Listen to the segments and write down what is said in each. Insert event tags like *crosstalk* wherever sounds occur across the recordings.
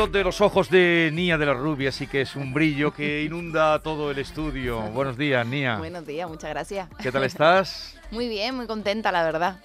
Brillo de los ojos de Nia de la Rubia sí que es un brillo que inunda todo el estudio. Buenos días, Nia. Buenos días, muchas gracias. ¿Qué tal estás? *laughs* Muy bien, muy contenta, la verdad.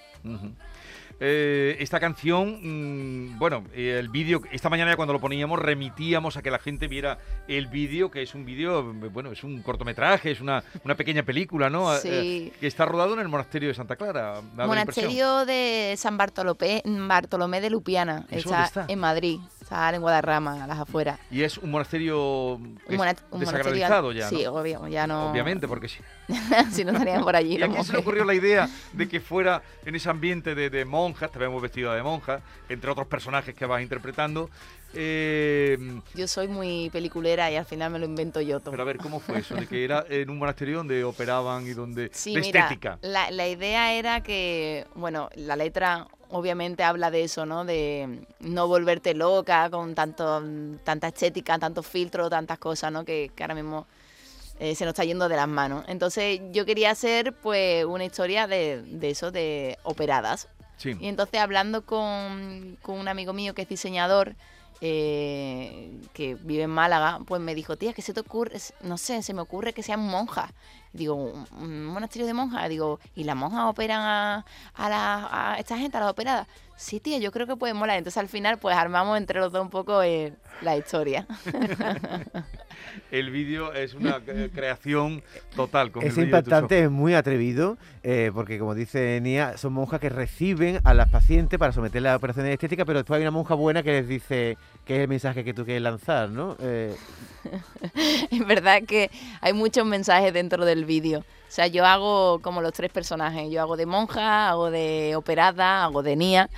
Eh, esta canción, mm, bueno, eh, el vídeo, esta mañana ya cuando lo poníamos remitíamos a que la gente viera el vídeo, que es un vídeo, eh, bueno, es un cortometraje, es una, una pequeña película, ¿no? Sí. Eh, que está rodado en el monasterio de Santa Clara. Monasterio de San Bartolomé, Bartolomé de Lupiana, ¿Eso está, está? en Madrid, está en Guadarrama, a las afueras. Y es un monasterio Un, mona- es un desacralizado monasterio- ya, Sí, obvio, ya no... Obviamente, porque sí. *laughs* si no estarían por allí. *laughs* ¿Y a quién se le ocurrió la idea de que *laughs* fuera en ese ambiente de, de monjas, te vemos vestida de monja, entre otros personajes que vas interpretando? Eh, Yo soy muy peliculera y al final me lo invento yo todo. pero a ver, ¿cómo fue eso? De que era en un monasterio donde operaban y donde... Sí, de mira, estética. La, la idea era que, bueno, la letra obviamente habla de eso, ¿no? De no volverte loca con tanto, tanta estética, tantos filtros, tantas cosas, ¿no? Que, que ahora mismo eh, se nos está yendo de las manos. Entonces yo quería hacer, pues, una historia de, de eso, de operadas. Sí. Y entonces hablando con, con un amigo mío que es diseñador, eh, que vive en Málaga, pues me dijo, tía, ¿qué se te ocurre? No sé, se me ocurre que sean monjas. Digo, ¿un, un monasterio de monjas? Digo, ¿y las monjas operan a, a, la- a esta gente, a las operadas? Sí, tía, yo creo que puede molar. Entonces al final pues armamos entre los dos un poco eh, la historia. *laughs* El vídeo es una creación total. Con el Es tus impactante, es muy atrevido, eh, porque como dice Nia, son monjas que reciben a las pacientes para someterlas a operaciones estéticas, pero después hay una monja buena que les dice que es el mensaje que tú quieres lanzar, ¿no? Eh, *laughs* es verdad que hay muchos mensajes dentro del vídeo. O sea, yo hago como los tres personajes. Yo hago de monja, hago de operada, hago de nia.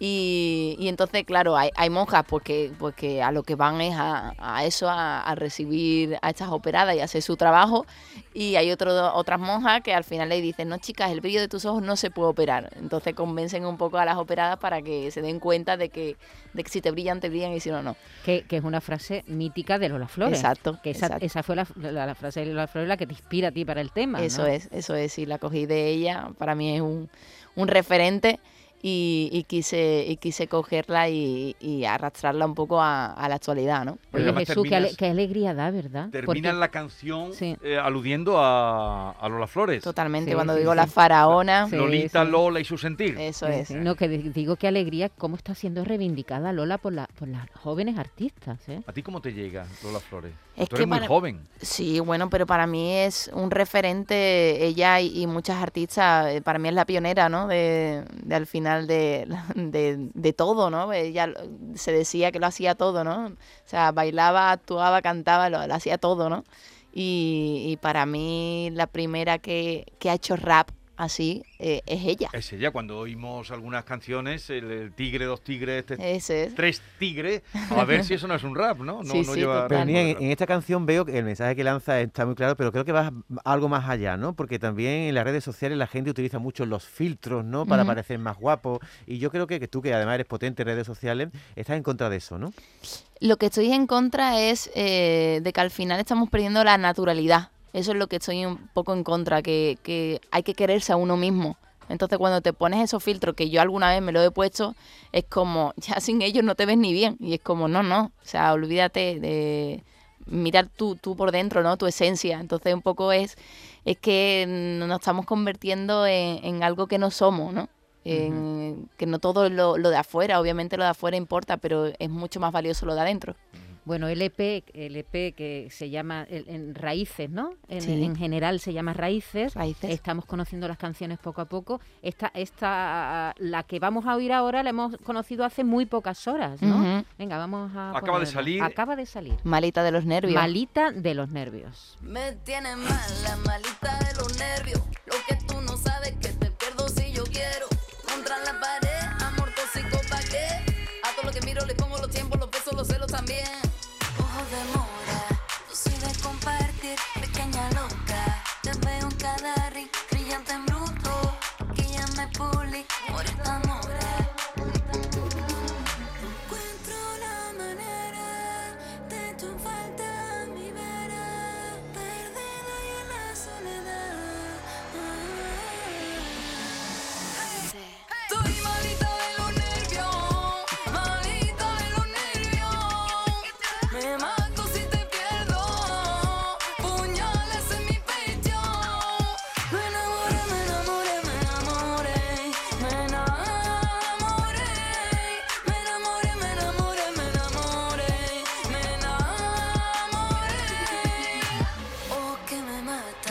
Y, y entonces, claro, hay, hay monjas pues que, pues que a lo que van es a, a eso, a, a recibir a estas operadas y hacer su trabajo. Y hay otro, otras monjas que al final le dicen, no chicas, el brillo de tus ojos no se puede operar. Entonces convencen un poco a las operadas para que se den cuenta de que, de que si te brillan, te brillan y si no, no. Que, que es una frase mítica de Lola Flores. Exacto, Que esa, exacto. esa fue la, la- la frase de Lola Flores la que te inspira a ti para el tema. Eso ¿no? es, eso es, sí, la cogí de ella, para mí es un, un referente y, y quise y quise cogerla y, y arrastrarla un poco a, a la actualidad, ¿no? Oye, Jesús, qué, ale- qué alegría da, ¿verdad? Termina Porque- la canción Sí. eh, aludiendo a, a Lola Flores. Totalmente, Sí, cuando sí, digo sí. la faraona, Sí, Lolita, sí. Lola y su sentir. eso es. sí, No, que di- digo qué alegría cómo está siendo reivindicada Lola por, la, por las jóvenes artistas. ¿eh? ¿A ti cómo te llega Lola Flores? Es Tú que eres muy para- joven. Sí, bueno, pero para mí es un referente, ella y, y muchas artistas, eh, para mí es la pionera, ¿no? De, de al final de, de, de todo, ¿no? Ella se decía que lo hacía todo, ¿no? O sea, bailaba, actuaba, cantaba, lo, lo hacía todo, ¿no? Y, y para mí la primera que, que ha hecho rap así eh, es ella. Es ella, cuando oímos algunas canciones, el, el tigre, dos tigres, este- Ese es. tres tigres, a ver si eso no es un rap, ¿no? No, Sí, no sí, lleva. Pero en, esta canción veo que el mensaje que lanza está muy claro, pero creo que va algo más allá, ¿no? Porque también en las redes sociales la gente utiliza mucho los filtros, ¿no? Para parecer más guapo. Y yo creo que, que tú, que además eres potente en redes sociales, estás en contra de eso, ¿no? Lo que estoy en contra es eh, de que al final estamos perdiendo la naturalidad. Eso es lo que estoy un poco en contra, que, que hay que quererse a uno mismo. Entonces cuando te pones esos filtros, que yo alguna vez me lo he puesto, es como, *laughs* ya sin ellos no te ves ni bien. Y es como, no, no, o sea, olvídate de mirar tú, tú por dentro, ¿no? Tu esencia. Entonces un poco es es que nos estamos convirtiendo en, en algo que no somos, ¿no? En- Que no todo lo, lo de afuera, obviamente lo de afuera importa, pero es mucho más valioso lo de adentro. Bueno, el EP, el EP que se llama el- en Raíces, ¿no? En, Sí. en general se llama Raíces. Raíces. Estamos conociendo las canciones poco a poco. Esta, esta, la que vamos a oír ahora la hemos conocido hace muy pocas horas, ¿no? Ujú. Venga, vamos a. Acaba de salir. Acaba de salir. Malita de los nervios. Malita de los nervios. Me tiene mala, malita de los nervios. Lo que tú no sabes que te pierdo si yo quiero. Contra la pared, amor tóxico pa' qué. A todo lo que miro le pongo los tiempos, los besos, los celos también.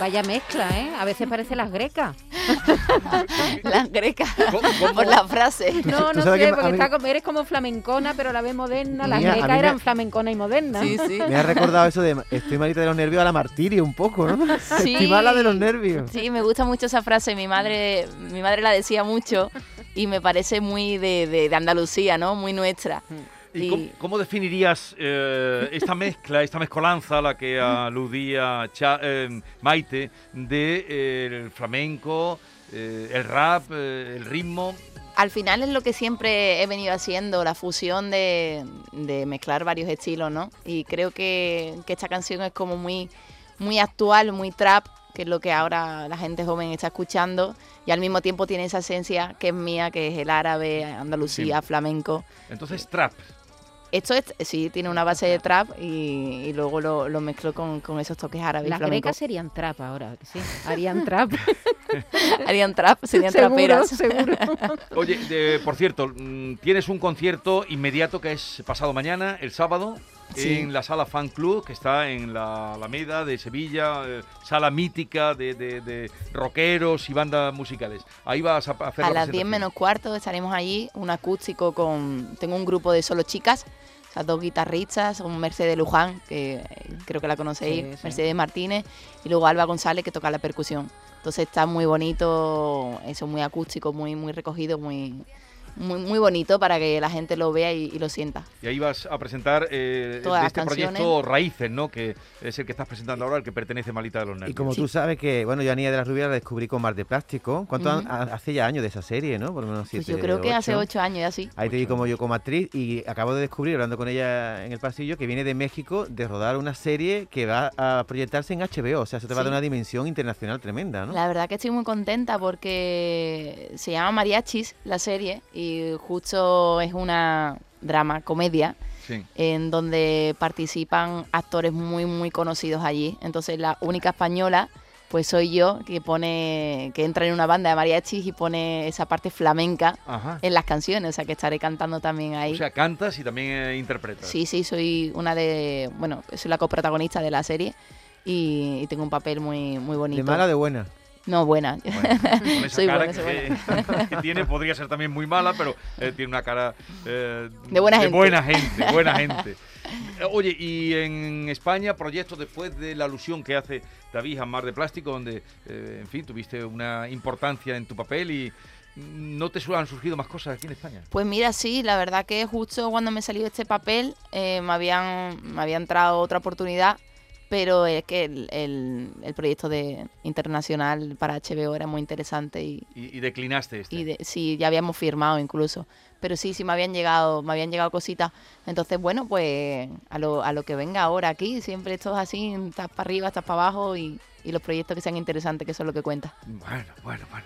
Vaya mezcla, ¿eh? A veces parece las grecas. *laughs* Las grecas. Por la frase. No, no sé, porque mí- está como- eres como flamencona, pero la vez moderna. Las grecas mí me- eran flamencona y moderna. Sí, sí. Me ha recordado eso de estoy malita de los nervios a la martirio un poco, ¿no? Sí. Estoy mala de los nervios. Sí, me gusta mucho esa frase. Mi madre, mi madre la decía mucho y me parece muy de, de- de Andalucía, ¿no? Muy nuestra. ¿Y Y- cómo, cómo definirías eh, esta mezcla, esta mezcolanza a la que aludía Cha- eh, Maite de eh, el flamenco, el rap, el ritmo? Al final es lo que siempre he venido haciendo, la fusión de, de mezclar varios estilos, ¿no? Y creo que, que esta canción es como muy, muy actual, muy trap, que es lo que ahora la gente joven está escuchando, y al mismo tiempo tiene esa esencia que es mía, que es el árabe, Andalucía, flamenco. Entonces, trap. Esto es, sí, tiene una base de trap y, y luego lo, lo mezclo con, con esos toques árabes Las flamenco. grecas serían trap ahora, sí. Harían trap. *laughs* Harían trap, serían seguro, traperas. seguro. *laughs* Oye, de- por cierto, mm, tienes un concierto inmediato que es pasado mañana, el sábado, Sí. en la sala Fan Club, que está en la Alameda de Sevilla, eh, sala mítica de, de- de rockeros y bandas musicales. Ahí vas a hacer A la las 10 presentación. menos cuarto estaremos allí, un acústico con... Tengo un grupo de solo chicas, o sea, dos guitarristas, un Mercedes Luján, que eh, creo que la conocéis, Sí, sí. Mercedes Martínez, y luego Alba González, que toca la percusión. Entonces está muy bonito, eso muy acústico, muy, muy recogido, muy, muy, muy bonito para que la gente lo vea y, y lo sienta. Y ahí vas a presentar eh, Todas de las este canciones. proyecto Raíces, ¿no? Que es el que estás presentando ahora, el que pertenece a Malita de los Nervios. Y como tú sabes que, bueno, yo a Niña de la Rubia la descubrí con Mar de Plástico. ¿Cuánto hace ya años de esa serie, no? Por lo menos Pues yo creo que hace ocho. años ya sí. Ahí te vi como yo como actriz y acabo de descubrir, hablando con ella en el pasillo, que viene de México de rodar una serie que va a proyectarse en HBO. O sea, eso te va a dar una dimensión internacional tremenda, ¿no? La verdad que estoy muy contenta porque se llama Mariachis la serie y justo es una drama, comedia, Sí. en donde participan actores muy muy conocidos allí. Entonces la única española pues soy yo que pone que entra en una banda de mariachis y pone esa parte flamenca Ajá. en las canciones, o sea que estaré cantando también ahí. O sea, cantas y también eh, interpretas. sí, sí, soy una de, bueno, soy la coprotagonista de la serie y, y tengo un papel muy muy bonito. ¿De mala de buena? No, buena. Bueno, *laughs* con esa Soy cara buena, soy que, que tiene podría ser también muy mala, pero eh, tiene una cara eh, De buena gente. buena gente, buena *laughs* gente. Eh, Oye, y en España, proyectos después de la alusión que hace David a Mar de Plástico, donde, eh, en fin, tuviste una importancia en tu papel y mm, no te han surgido más cosas aquí en España. Pues mira, sí, la verdad que justo cuando me salió este papel eh, me, habían, me había entrado otra oportunidad, pero es que el, el- el proyecto de internacional para HBO era muy interesante y, Y, y declinaste este. y de- sí, ya habíamos firmado incluso. Pero sí, sí me habían llegado, me habían llegado cositas. Entonces, bueno, pues a lo, a lo que venga ahora aquí, siempre esto es así, estás para arriba, estás para abajo y, y los proyectos que sean interesantes, que eso es lo que cuenta. Bueno, bueno, bueno.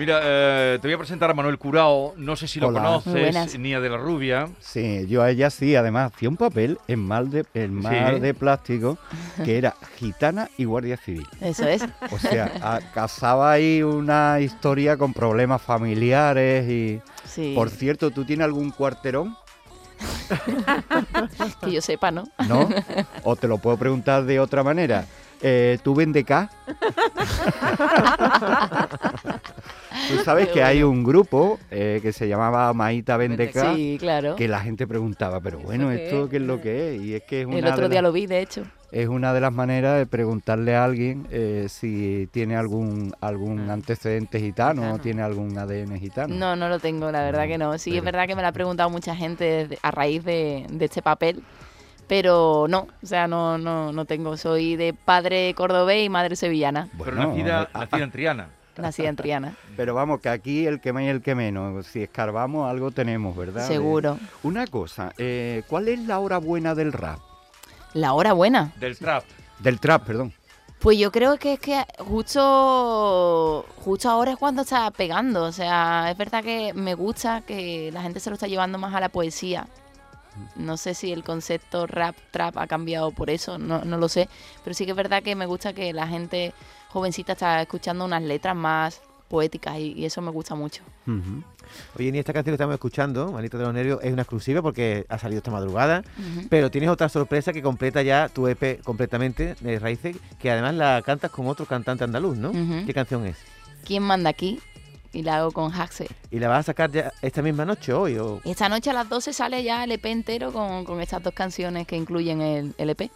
Mira, eh, te voy a presentar a Manuel Curao. No sé si lo Hola. Conoces. Nia de la Rubia. Sí, yo a ella sí, además hacía un papel en mal de, en mal Sí. de plástico que era gitana y guardia civil. Eso es. O sea, a- casaba ahí una historia con problemas familiares y... Sí. Por cierto, ¿tú tienes algún cuarterón? *laughs* Que yo sepa, ¿no? ¿No? O te lo puedo preguntar de otra manera. Eh, ¿Tú vendes K? *laughs* Tú sabes Qué que hay un grupo eh, que se llamaba Maíta Vende K, Sí, claro. que la gente preguntaba, pero bueno, qué ¿esto es? qué es lo que es? Y es que es una, El otro de, día las- lo vi, de hecho. es una de las maneras de preguntarle a alguien eh, si tiene algún algún antecedente gitano o tiene algún ADN gitano. No, no lo tengo, la verdad que no. Sí, es Pero- verdad que me lo ha preguntado mucha gente a raíz de, de este papel, pero no, o sea, no, no, no tengo. Soy de padre cordobés y madre sevillana, pero Bueno, nacida, ah, nacida en Triana. *laughs* nacida en Triana, Pero vamos, que aquí el que más y el que menos, si escarbamos algo tenemos, ¿verdad? seguro. Una cosa, eh, ¿cuál es la hora buena del rap? La hora buena. Del trap. Del trap, perdón. Pues yo creo que es que justo, justo ahora es cuando está pegando. O sea, es verdad que me gusta que la gente se lo está llevando más a la poesía. No sé si el concepto rap, trap ha cambiado por eso, no, no lo sé. Pero sí que es verdad que me gusta que la gente jovencita está escuchando unas letras más poéticas y, y eso me gusta mucho. Ujú. Oye, ni esta canción que estamos escuchando, Manito de los Nervios, es una exclusiva porque ha salido esta madrugada. Pero tienes otra sorpresa que completa ya tu EP completamente de Raíces, que además la cantas con otro cantante andaluz, ¿no? ¿Qué canción es? ¿Quién manda aquí? Y la hago con Haxe. ¿Y la vas a sacar ya esta misma noche hoy? O... Esta noche a las 12 sale ya el EP entero con, con estas dos canciones que incluyen el, el EP.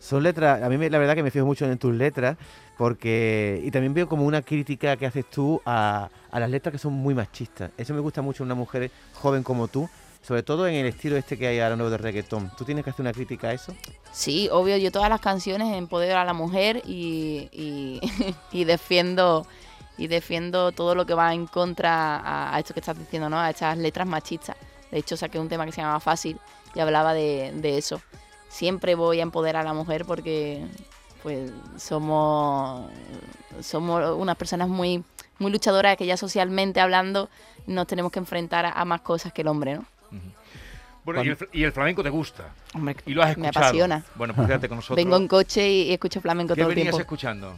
Son letras, a mí me- la verdad que me fijo mucho en tus letras, porque. Y también veo como una crítica que haces tú a, a las letras que son muy machistas. Eso me gusta mucho en una mujer joven como tú, sobre todo en el estilo este que hay ahora nuevo de reggaetón. ¿Tú tienes que hacer una crítica a eso? Sí, obvio, yo todas las canciones empodero a la mujer y, y, *laughs* y defiendo y defiendo todo lo que va en contra a, a esto que estás diciendo, ¿no? A estas letras machistas. De hecho, saqué un tema que se llama Fácil y hablaba de, de eso. Siempre voy a empoderar a la mujer porque pues somos somos unas personas muy muy luchadoras que ya socialmente hablando nos tenemos que enfrentar a, a más cosas que el hombre, ¿no? Bueno, y el, y el flamenco te gusta. Hombre, Y lo has me escuchado. apasiona. Bueno, pues quédate con nosotros. Vengo en coche y, y escucho flamenco ¿Qué todo el venías tiempo. escuchando?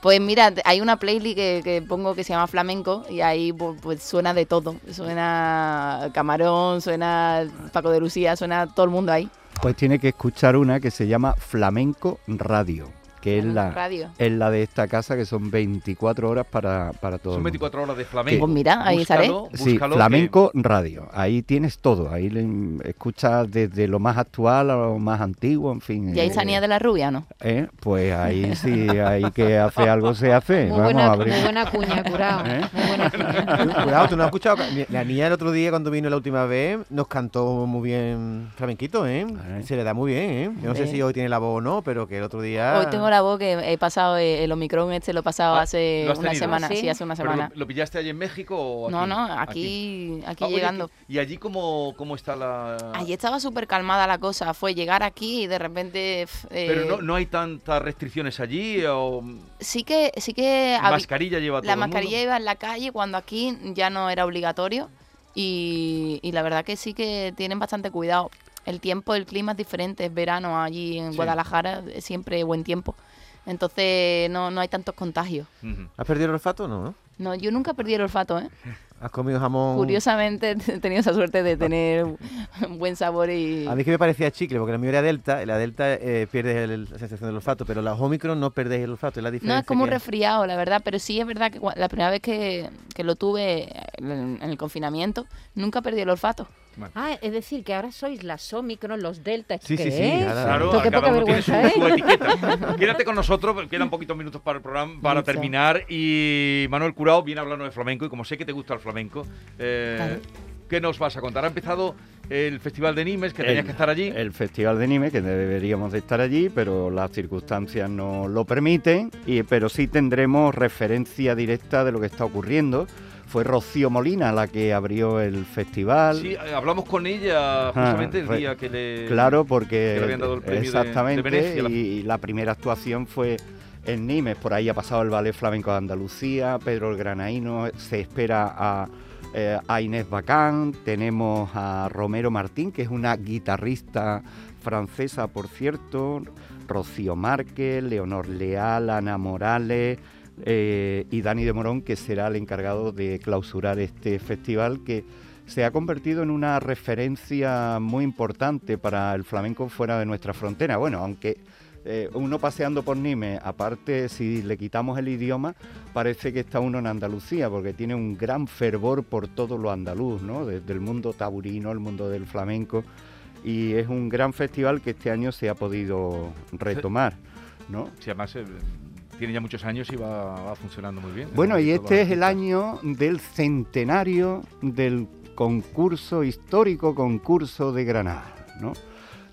Pues mira, hay una playlist que, pongo que se llama Flamenco y ahí pu- pues suena de todo. Suena Camarón, suena Paco de Lucía, suena todo el mundo ahí. Pues tiene que escuchar una que se llama Flamenco Radio, que es la, Radio. es la de esta casa, que son 24 horas para, para todo. Son el mundo. 24 horas de flamenco. Pues mira, ahí estaré. Búscalo, Sí, Flamenco Radio. Ahí tienes todo. Ahí le- escuchas desde lo más actual a lo más antiguo, en fin. ¿Y ahí eh, está Nia de la Rubia, no? eh, Pues ahí *laughs* sí, ahí que hace algo se hace. Muy Vamos buena, a abrir. muy buena cuña, curado. ¿Eh? Muy buena *laughs* cuña. Cuidado, tú no has escuchado. La niña el otro día, cuando vino la última vez, nos cantó muy bien flamenquito, ¿eh? Se le da muy bien, ¿eh? Yo no sé si hoy tiene la voz o no, pero que el otro día. Hoy tengo la voz que he pasado eh, el Omicron este, lo he pasado Ah, hace ¿lo has una tenido? semana. ¿Sí? Sí, hace una ¿Pero semana. lo, lo pillaste allí en México o aquí? No, no, aquí, aquí, Ah, oye, llegando. ¿Y allí cómo, cómo está la...? Allí estaba súper calmada la cosa. Fue llegar aquí y de repente... Pero eh, no, no hay tantas restricciones allí o... Sí que, sí que Mascarilla lleva todo La el mundo? mascarilla iba en la calle cuando aquí ya no era obligatorio y, y la verdad que sí que tienen bastante cuidado. El tiempo, el clima es diferente, es verano allí en Sí. Guadalajara, es siempre buen tiempo. Entonces no, no hay tantos contagios. ¿Has perdido el olfato? No, ¿no? No, yo nunca perdí el olfato, ¿eh? *laughs* ¿Has comido jamón? Curiosamente *laughs* he tenido esa suerte de tener un buen sabor y... A mí que me parecía chicle, porque la mía era delta, y la delta eh, pierde el- la sensación del olfato, pero la Omicron no perdéis el olfato, es la diferencia. No, es como un resfriado, la verdad, pero sí es verdad que la primera vez que, que lo tuve en, en el confinamiento, nunca perdí el olfato. Ah, es decir, que ahora sois las Omicron, los Delta. Sí, sí, ¿qué sí, Claro, qué cada poca uno tiene su, vergüenza, su ¿eh? etiqueta. *laughs* Quédate con nosotros, porque quedan poquitos minutos para el programa, para Mucho. terminar. Y Manuel Curao viene hablando de flamenco, y como sé que te gusta el flamenco, eh, Claro. ¿qué nos vas a contar? Ha empezado el Festival de Nimes, que tenías El- que estar allí. El Festival de Nime, que deberíamos de estar allí, pero las circunstancias no lo permiten, y, pero sí tendremos referencia directa de lo que está ocurriendo. Fue Rocío Molina la que abrió el festival. Sí, eh, hablamos con ella justamente el día que le... Claro, porque que le habían dado el premio de- de exactamente la- y, y la primera actuación fue en Nimes, por ahí ha pasado el Ballet Flamenco de Andalucía, Pedro el Granaíno, se espera a, eh, a Inés Bacán, tenemos a Romero Martín, que es una guitarrista francesa, por cierto, Rocío Márquez, Leonor Leal, Ana Morales eh, y Dani de Morón, que será el encargado de clausurar este festival que se ha convertido en una referencia muy importante para el flamenco fuera de nuestra frontera. Bueno, aunque eh, uno paseando por Nimes, aparte si le quitamos el idioma, parece que está uno en Andalucía, porque tiene un gran fervor por todo lo andaluz, ¿no? Desde el mundo taburino, el mundo del flamenco, y es un gran festival que este año se ha podido retomar, ¿no? Sí, además eh, tiene ya muchos años y va, va funcionando muy bien. Bueno, y este es el año del centenario del concurso histórico concurso de Granada, ¿no?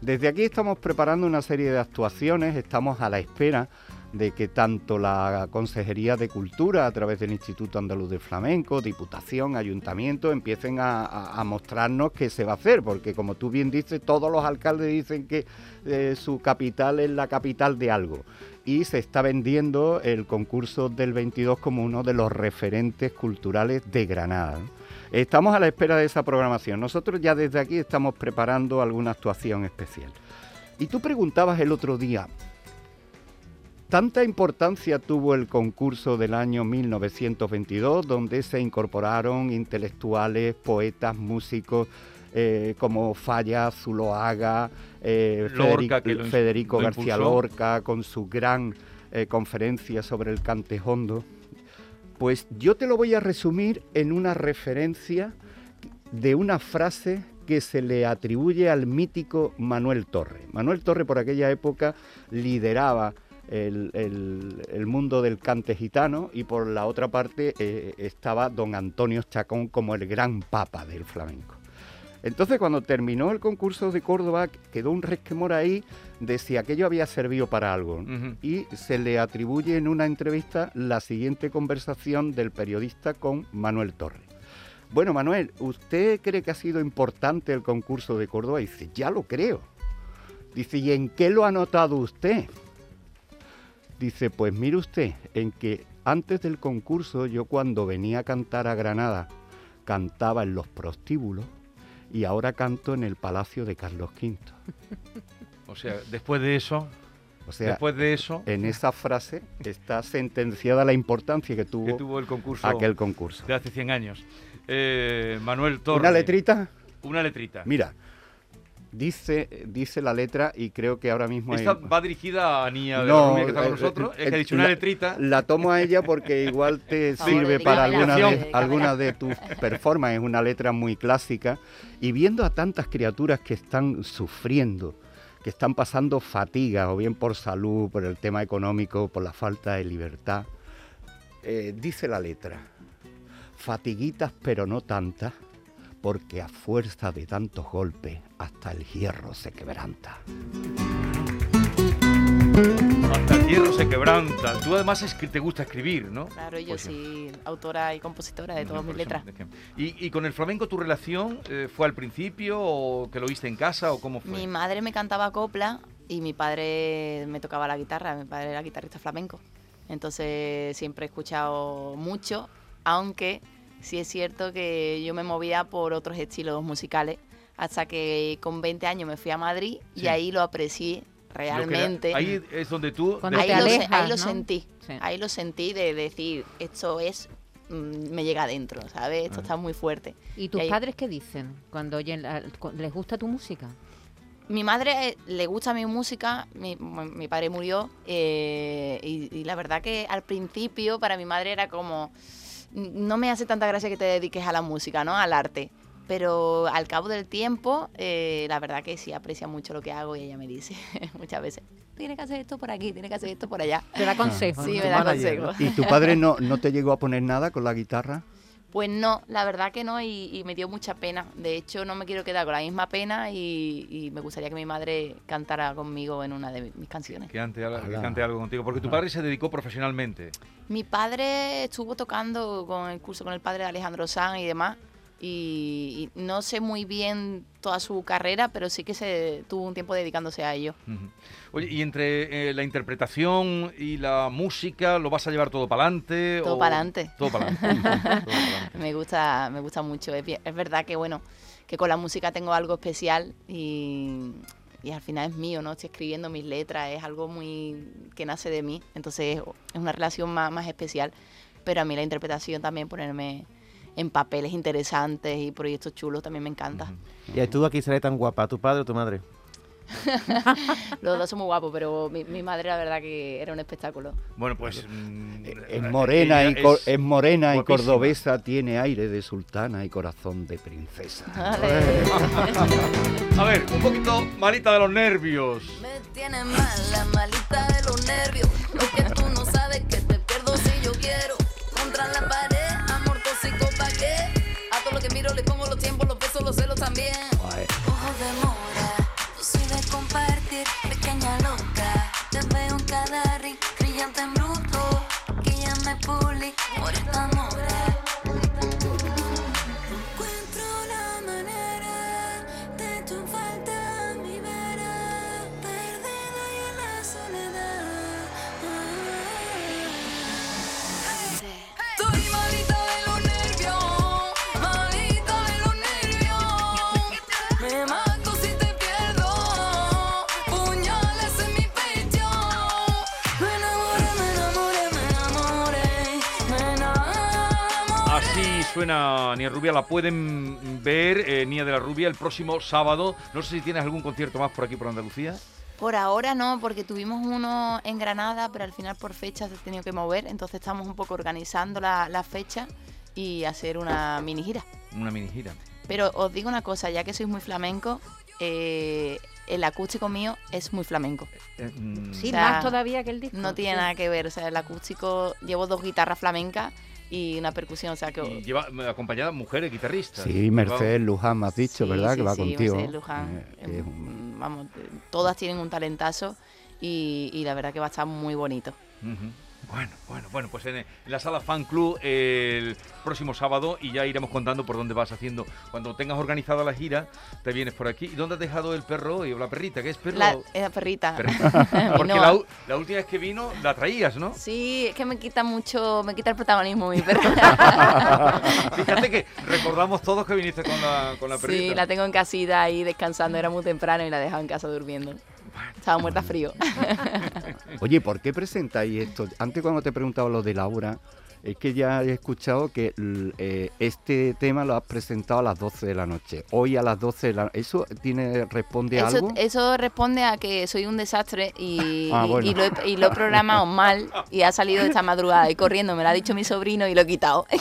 Desde aquí estamos preparando una serie de actuaciones, estamos a la espera de que tanto la Consejería de Cultura a través del Instituto Andaluz de Flamenco, Diputación, Ayuntamiento empiecen a, mostrarnos qué se va a hacer, porque como tú bien dices, todos los alcaldes dicen que eh, su capital es la capital de algo y se está vendiendo el concurso del 22 como uno de los referentes culturales de Granada. Estamos a la espera de esa programación. Nosotros ya desde aquí estamos preparando alguna actuación especial. Y tú preguntabas el otro día, ¿tanta importancia tuvo el concurso del año 1922 donde se incorporaron intelectuales, poetas, músicos eh, como Falla, Zuloaga, eh, Lorca, Federico lo García. Lorca con su gran eh, conferencia sobre el cantejondo? Pues yo te lo voy a resumir en una referencia de una frase que se le atribuye al mítico Manuel Torre. Manuel Torre por aquella época lideraba el, el- el mundo del cante gitano y por la otra parte eh, estaba don Antonio Chacón como el gran papa del flamenco. Entonces cuando terminó el concurso de Córdoba quedó un resquemor ahí de si aquello había servido para algo y se le atribuye en una entrevista la siguiente conversación del periodista con Manuel Torre. Bueno, Manuel, ¿usted cree que ha sido importante el concurso de Córdoba? Y dice, ya lo creo. Dice, ¿y en qué lo ha notado usted? Dice, pues mire usted, en que antes del concurso yo cuando venía a cantar a Granada cantaba en los prostíbulos y ahora canto en el Palacio de Carlos V. *laughs* O sea, después de eso, O sea, después de eso, en esa frase está sentenciada la importancia que tuvo, que tuvo el concurso aquel concurso. de hace 100 años. Eh, Manuel Torre. Una letrita, Una letrita. mira, dice, dice la letra y creo que ahora mismo hay- Esta va dirigida a Nia de No, la Rubia, que está con eh, nosotros. eh, es que ha dicho una la- letrita. La tomo a ella porque igual te *laughs* sirve para alguna de, dedícamela. alguna de tus performances. Es una letra muy clásica. Y viendo a tantas criaturas que están sufriendo, que están pasando fatiga, o bien por salud, por el tema económico, por la falta de libertad, eh, dice la letra, fatiguitas pero no tantas, porque a fuerza de tantos golpes hasta el hierro se quebranta. Hasta el hierro se quebranta. Tú además es que te gusta escribir, ¿no? Claro, yo Poesía. soy autora y compositora de No, todas mis letras. ¿Y, y con el flamenco tu relación eh, fue al principio o que lo oíste en casa o cómo fue? Mi madre me cantaba copla y mi padre me tocaba la guitarra. Mi padre era guitarrista flamenco. Entonces siempre he escuchado mucho, aunque sí es cierto que yo me movía por otros estilos musicales hasta que con 20 años me fui a Madrid Sí. y ahí lo aprecié Lo que era- realmente. ahí es donde tú... Cuando ahí te lo, ahí lo ¿no? sentí. Sí. Ahí lo sentí de decir, esto es, mm, me llega adentro, ¿sabes? Esto Ah. está muy fuerte. ¿Y tus ahí- padres qué dicen cuando oyen la- cu- les gusta tu música? Mi madre eh, le gusta mi música, mi, mi padre murió eh, y, y la verdad que al principio para mi madre era como, no me hace tanta gracia que te dediques a la música, ¿no? Al arte. Pero al cabo del tiempo, eh, la verdad que sí aprecia mucho lo que hago y ella me dice *laughs* muchas veces, tienes que hacer esto por aquí, tienes que hacer esto por allá. Te da consejos. Sí, ¿no? me da consejos. ¿Y tu padre *laughs* no, no te llegó a poner nada con la guitarra? Pues no, la verdad que no, y, y me dio mucha pena. De hecho, no me quiero quedar con la misma pena y, y me gustaría que mi madre cantara conmigo en una de mis canciones. Que, ante, que Ala. cante algo contigo, porque tu padre se dedicó profesionalmente. Mi padre estuvo tocando con el curso con el padre de Alejandro Sanz y demás, y, y no sé muy bien toda su carrera, pero sí que se tuvo un tiempo dedicándose a ello. Oye, y entre eh, la interpretación y la música, ¿lo vas a llevar todo para adelante? Todo pa'lante. Todo para adelante. *laughs* Me gusta, me gusta mucho. Es, es verdad que bueno, que con la música tengo algo especial y, y al final es mío, ¿no? Estoy escribiendo mis letras, es algo muy que nace de mí. Entonces es una relación más, más especial. Pero a mí la interpretación también, ponerme en papeles interesantes y proyectos chulos también me encanta. ¿Y tú aquí sale tan guapa, tu padre o tu madre? *laughs* Los dos son muy guapos, pero mi, mi madre la verdad que era un espectáculo. Bueno, pues... mm, Es morena, y, es es morena y cordobesa, tiene aire de sultana y corazón de princesa. *laughs* Vale. A ver, un poquito malita de los nervios. Me tiene mala, malita de los nervios. Lo que tú no sabes que te pierdo si yo quiero. Contra la pared, que miro le pongo los tiempos, los besos, los celos también. Suena Nia Rubia, la pueden ver, eh, Nia de la Rubia, el próximo sábado. No sé si tienes algún concierto más por aquí, por Andalucía. Por ahora no, porque tuvimos uno en Granada, pero al final por fechas se ha tenido que mover, entonces estamos un poco organizando la, la fecha y hacer una mini gira. Una mini gira. Pero os digo una cosa, ya que sois muy flamenco, eh, el acústico mío es muy flamenco. Eh, mm, Sí, O sea, más todavía que el disco. No tiene sí. nada que ver, o sea, el acústico, llevo dos guitarras flamencas y una percusión, o sea que... Y lleva eh, acompañada mujeres guitarristas. Sí, Mercedes Luján me has dicho, Sí, ¿verdad? sí, que va sí, contigo. Mercedes Luján. Eh, un- Mm, Vamos, todas tienen un talentazo y, y la verdad que va a estar muy bonito. Bueno, bueno, bueno, pues en, en la sala Fan Club el próximo sábado y ya iremos contando por dónde vas haciendo. Cuando tengas organizada la gira, te vienes por aquí. ¿Y dónde has dejado el perro o la perrita? ¿Qué es perro? La, esa perrita. Perrita. *laughs* Porque la, la última vez que vino la traías, ¿no? Sí, es que me quita mucho, me quita el protagonismo mi perra. *laughs* Fíjate que recordamos todos que viniste con la, con la perrita. sí, la tengo en casita ahí descansando, era muy temprano y la he dejado en casa durmiendo. Estaba muerta frío. *laughs* Oye, ¿por qué presentáis esto? Antes cuando te preguntaba lo de Laura, es que ya he escuchado que eh, este tema lo has presentado a las 12 de la noche. Hoy a las 12 de la ¿Eso tiene, responde a Eso, algo? eso responde a que soy un desastre y, Ah, bueno. y lo, he, y lo he programado *laughs* mal y ha salido esta madrugada y corriendo, me lo ha dicho mi sobrino y lo he quitado. *laughs*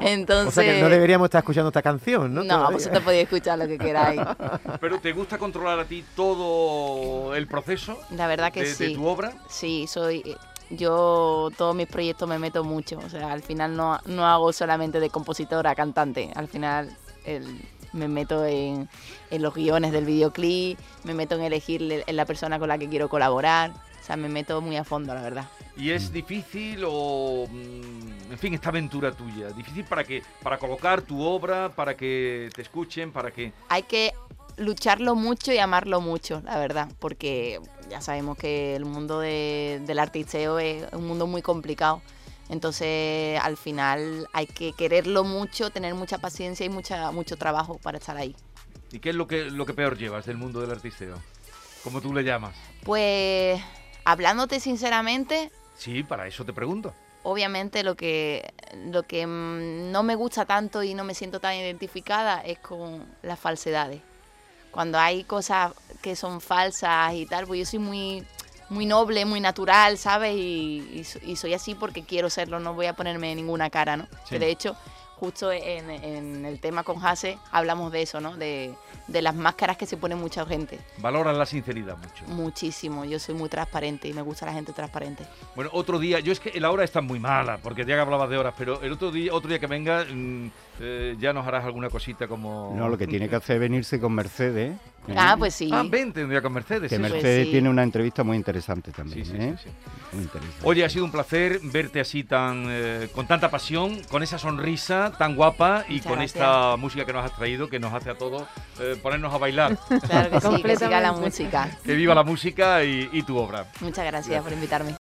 Entonces, O sea que no deberíamos estar escuchando esta canción, ¿no? no, Todavía. vosotros podéis escuchar lo que queráis. *laughs* Pero ¿te gusta controlar a ti todo el proceso La verdad que de, de sí. tu obra? Sí, soy. Yo, todos mis proyectos me meto mucho. O sea, al final no, no hago solamente de compositora, cantante. Al final el- me meto en, en los guiones del videoclip, me meto en elegir le- en la persona con la que quiero colaborar. O sea, me meto muy a fondo, la verdad. ¿Y es difícil o, mm, en fin, esta aventura tuya? ¿Difícil para que para colocar tu obra, para que te escuchen, para que... Hay que lucharlo mucho y amarlo mucho, la verdad, porque ya sabemos que el mundo de- del artisteo es un mundo muy complicado. Entonces, al final hay que quererlo mucho, tener mucha paciencia y mucha, mucho trabajo para estar ahí. ¿Y qué es lo que, lo que peor llevas del mundo del artisteo? Como tú le llamas. Pues, hablándote sinceramente, Sí, para eso te pregunto. obviamente lo que, lo que mm, no me gusta tanto y no me siento tan identificada es con las falsedades. Cuando hay cosas que son falsas y tal, pues yo soy muy, muy noble, muy natural, ¿sabes? Y, y y soy así porque quiero serlo, no voy a ponerme ninguna cara, ¿no? Sí. Que de hecho, justo en, en el tema con Hase hablamos de eso, ¿no? De, de las máscaras que se pone mucha gente. Valoras la sinceridad mucho. Muchísimo, yo soy muy transparente y me gusta la gente transparente. Bueno, otro día, yo es que la hora está muy mala, porque ya que hablabas de horas, pero el otro día, otro día que venga, mm, eh, ya nos harás alguna cosita como... No, lo que tiene que hacer es venirse con Mercedes. Ah, pues sí. Ah, vente un día con Mercedes. Que sí. Pues Mercedes sí. tiene una entrevista muy interesante también. Sí, sí, ¿eh? sí, sí. Muy interesante. Oye, ha sido un placer verte así tan eh, con tanta pasión, con esa sonrisa tan guapa y Muchas con gracias. esta música que nos has traído, que nos hace a todos eh, ponernos a bailar. Claro que sí, que siga la *laughs* música. que viva la música y, y tu obra. Muchas gracias por invitarme.